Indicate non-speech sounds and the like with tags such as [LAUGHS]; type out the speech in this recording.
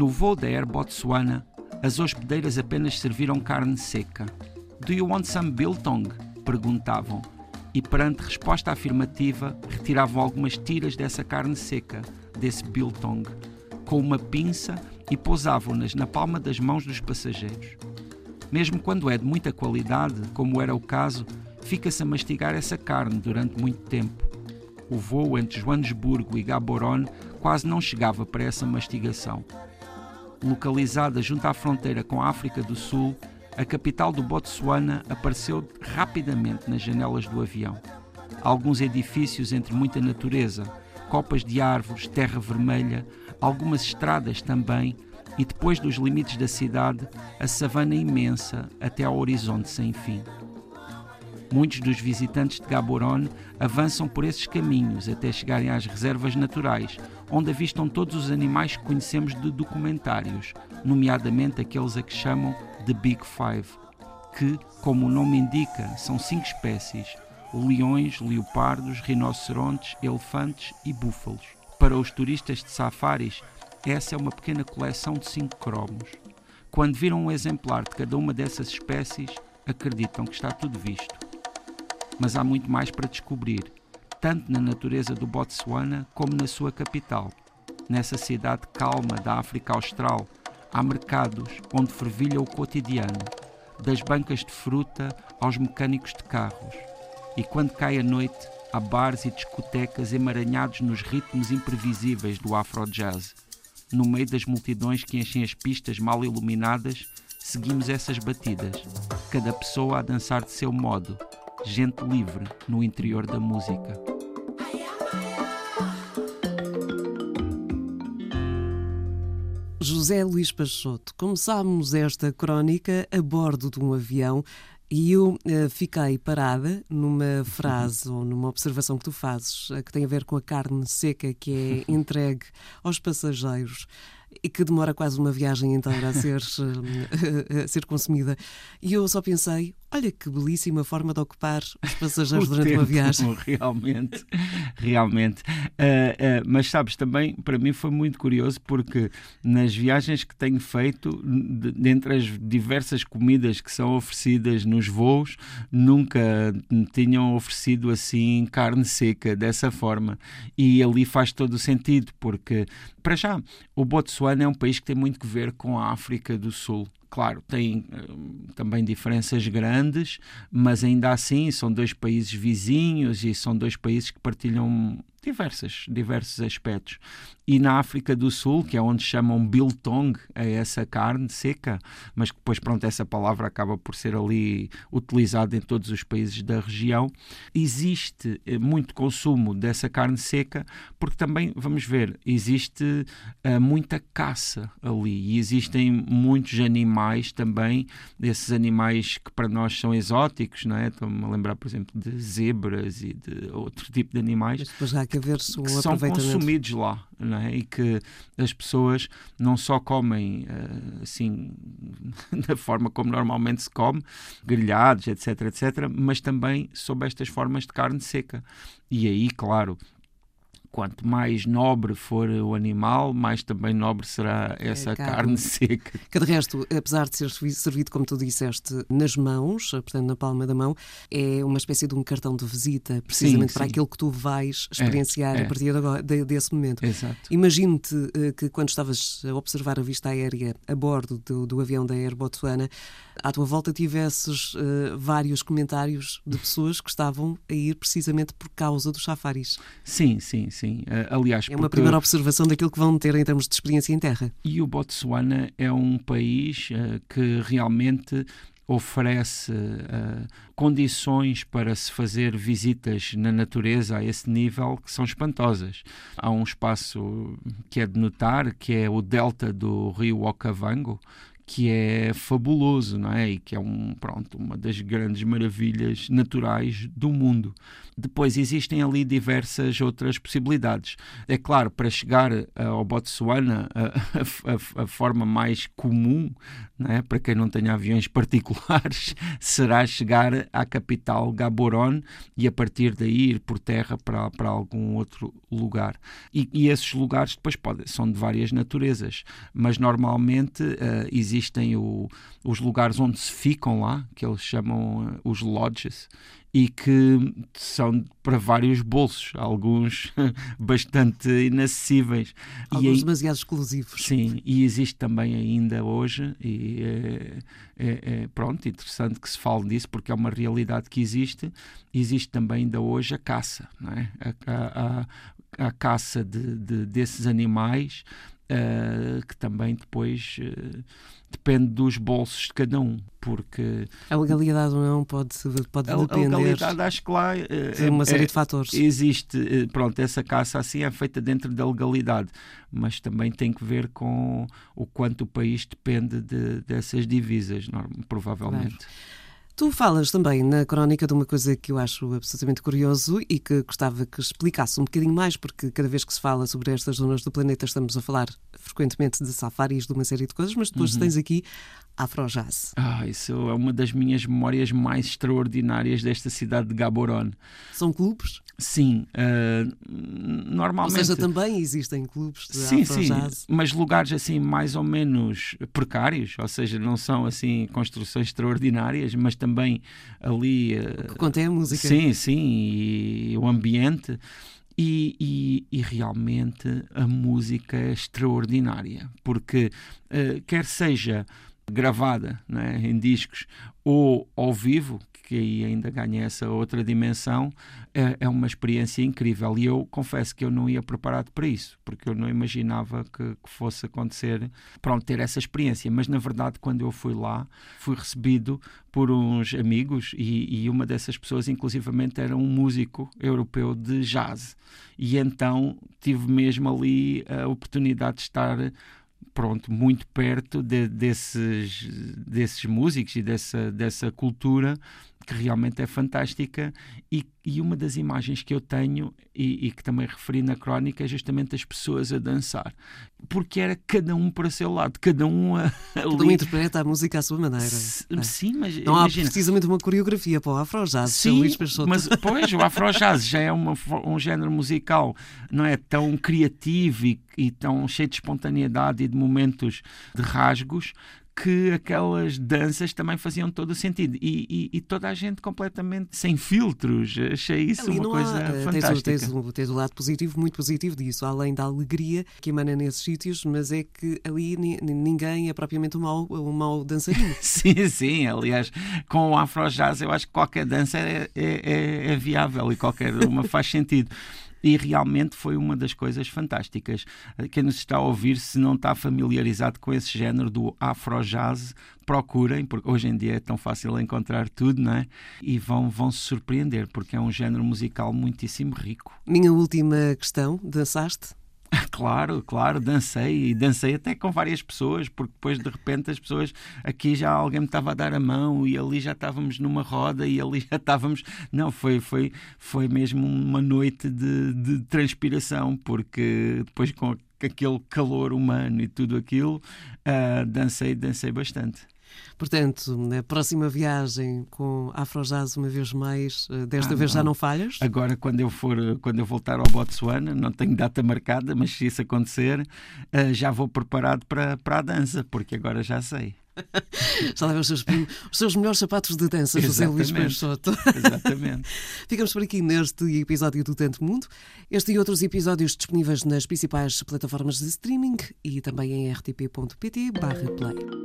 No voo da Air Botswana, as hospedeiras apenas serviram carne seca. Do you want some biltong? perguntavam. E perante resposta afirmativa, retiravam algumas tiras dessa carne seca, desse biltong, com uma pinça e pousavam-nas na palma das mãos dos passageiros. Mesmo quando é de muita qualidade, como era o caso, fica-se a mastigar essa carne durante muito tempo. O voo entre Joanesburgo e Gaborone quase não chegava para essa mastigação localizada junto à fronteira com a África do Sul, a capital do Botsuana apareceu rapidamente nas janelas do avião. Alguns edifícios entre muita natureza, copas de árvores, terra vermelha, algumas estradas também, e depois dos limites da cidade, a savana imensa até ao horizonte sem fim. Muitos dos visitantes de Gaborone avançam por esses caminhos até chegarem às reservas naturais, onde avistam todos os animais que conhecemos de documentários, nomeadamente aqueles a que chamam de Big Five, que, como o nome indica, são cinco espécies: leões, leopardos, rinocerontes, elefantes e búfalos. Para os turistas de safaris, essa é uma pequena coleção de cinco cromos. Quando viram um exemplar de cada uma dessas espécies, acreditam que está tudo visto mas há muito mais para descobrir, tanto na natureza do Botsuana como na sua capital. Nessa cidade calma da África Austral, há mercados onde fervilha o cotidiano, das bancas de fruta aos mecânicos de carros. E quando cai a noite, há bares e discotecas emaranhados nos ritmos imprevisíveis do afro-jazz. No meio das multidões que enchem as pistas mal iluminadas, seguimos essas batidas, cada pessoa a dançar de seu modo, gente livre no interior da música. José Luís Pachoto, começámos esta crónica a bordo de um avião e eu uh, fiquei parada numa frase [LAUGHS] ou numa observação que tu fazes, uh, que tem a ver com a carne seca que é [LAUGHS] entregue aos passageiros e que demora quase uma viagem inteira a ser, [LAUGHS] a ser consumida. E eu só pensei, olha que belíssima forma de ocupar os passageiros durante tempo, uma viagem. [LAUGHS] Realmente, realmente. Uh, uh, mas sabes, também para mim foi muito curioso porque nas viagens que tenho feito, dentre as diversas comidas que são oferecidas nos voos, nunca tinham oferecido assim carne seca dessa forma. E ali faz todo o sentido, porque, para já, o Botsuana é um país que tem muito que ver com a África do Sul. Claro, tem uh, também diferenças grandes, mas ainda assim são dois países vizinhos e são dois países que partilham diversas, diversos aspectos. E na África do Sul, que é onde chamam biltong a essa carne seca, mas que depois, pronto, essa palavra acaba por ser ali utilizada em todos os países da região, existe eh, muito consumo dessa carne seca, porque também, vamos ver, existe uh, muita caça ali e existem muitos animais também, esses animais que para nós são exóticos, não é? Estou-me a lembrar, por exemplo, de zebras e de outro tipo de animais que haver um que são consumidos lá não é? e que as pessoas não só comem uh, assim [LAUGHS] da forma como normalmente se come, grelhados, etc, etc, mas também sob estas formas de carne seca. E aí, claro, quanto mais nobre for o animal, mais também nobre será essa é carne. carne. [LAUGHS] seca. Que de resto, apesar de ser servido, como tu disseste, nas mãos, portanto na palma da mão, é uma espécie de um cartão de visita, precisamente sim, para sim. aquilo que tu vais é, experienciar é, é. a partir de agora, de, desse momento. Exato. Imagino-te uh, que quando estavas a observar a vista aérea a bordo do, do avião da Air Botswana, à tua volta tivesses uh, vários comentários de pessoas que estavam a ir precisamente por causa dos safaris. Sim, sim, sim. Uh, aliás, é uma porque... primeira observação daquilo que vão ter em termos de experiência em terra. E o Botsuana é um país uh, que realmente oferece uh, condições para se fazer visitas na natureza a esse nível que são espantosas. Há um espaço que é de notar, que é o delta do rio Okavango, que é fabuloso, não é? E que é um, pronto, uma das grandes maravilhas naturais do mundo. Depois existem ali diversas outras possibilidades. É claro, para chegar ao Botsuana, [LAUGHS] a, a, a, forma mais comum, né, para quem não tenha aviões [LAUGHS] particulares, será chegar à capital Gaborone e a partir daí ir por terra para, para algum outro lugar. E, e esses lugares depois podem, são de várias naturezas, mas normalmente uh, existem o, os lugares onde se ficam lá, que eles chamam uh, os lodges, e que são para vários bolsos, alguns [LAUGHS] bastante inacessíveis. Alguns e, demasiado exclusivos. Sim, e existe também ainda hoje, e é, é, é, pronto, interessante que se fale disso, porque é uma realidade que existe, existe também ainda hoje a caça, não é? a, a, a, a caça de, de, desses animais, uh, que também depois... Uh, depende dos bolsos de cada um, porque... A legalidade ou não pode, pode a, depender... A legalidade acho que lá... De uma série é, de fatores. Existe, pronto, essa caça assim é feita dentro da legalidade, mas também tem que ver com o quanto o país depende de, dessas divisas, provavelmente. Claro. Tu falas também na crónica de uma coisa que eu acho absolutamente curioso e que gostava que explicasse um bocadinho mais, porque cada vez que se fala sobre estas zonas do planeta estamos a falar frequentemente de safaris, de uma série de coisas, mas depois uhum. tens aqui Afrojazz. Ah, isso é uma das minhas memórias mais extraordinárias desta cidade de Gaborone. São clubes? Sim, uh, normalmente. Ou seja, também existem clubes de sim, Afrojazz. Sim, mas lugares assim mais ou menos precários, ou seja, não são assim construções extraordinárias, mas também ali. Uh, que contém a música. Sim, sim, e o ambiente. E, e, e, realmente a música é extraordinária, porque uh, quer seja gravada né, em discos ou ao vivo, que aí ainda ganha essa outra dimensão, é, é, uma experiência incrível. E eu confesso que eu não ia preparado para isso, porque eu não imaginava que, que fosse acontecer, pronto, ter essa experiência. Mas na verdade, quando eu fui lá, fui recebido por uns amigos e, e uma dessas pessoas, inclusivamente, era um músico europeu de jazz. E então tive mesmo ali a oportunidade de estar pronto, muito perto de, desses, desses músicos e dessa, dessa cultura que realmente é fantástica e, e uma das imagens que eu tenho e, e, que também referi na crónica é justamente as pessoas a dançar porque era cada um para o seu lado cada um a, cada um interpreta a música à sua maneira S é. sim, mas não imagina. há precisamente uma coreografia para o afrojazz sim, mas pois o afrojazz já é uma, um género musical não é tão criativo e, e tão cheio de espontaneidade e de momentos de rasgos que aquelas danças também faziam todo o sentido e, e, e, toda a gente completamente sem filtros. Achei isso Ali uma coisa há, fantástica. Tens, tens, tens o lado positivo, muito positivo disso, além da alegria que emana nesses sítios, mas é que ali ninguém é propriamente um mau, um mau dançarino. [LAUGHS] sim, sim. Aliás, com o Afro Jazz eu acho que qualquer dança é, é, é, é viável e qualquer uma faz sentido e realmente foi uma das coisas fantásticas. Quem nos está a ouvir, se não está familiarizado com esse género do afro-jazz, procurem, porque hoje em dia é tão fácil encontrar tudo, não é? E vão, vão se surpreender, porque é um género musical muitíssimo rico. Minha última questão, dançaste? [LAUGHS] Claro, claro, dancei e dancei até com várias pessoas, porque depois de repente as pessoas aqui já alguém me estava a dar a mão e ali já estávamos numa roda e ali [LAUGHS] já estávamos. Não, foi, foi, foi mesmo uma noite de, de transpiração, porque depois com aquele calor humano e tudo aquilo, uh, dancei, dancei bastante. Portanto, na próxima viagem com Afrojazz uma vez mais, eh, desta ah, vez já não falhas? Agora, quando eu for, quando eu voltar ao Botsuana, não tenho data marcada, mas se isso acontecer, eh, já vou preparado para, para a dança, porque agora já sei. [LAUGHS] Já leva os seus, os seus melhores sapatos de dança, José Luís Peixoto. Exatamente. [LAUGHS] Ficamos por aqui neste episódio do Tanto Mundo. Este e outros episódios disponíveis nas principais plataformas de streaming e também em rtp.pt/play.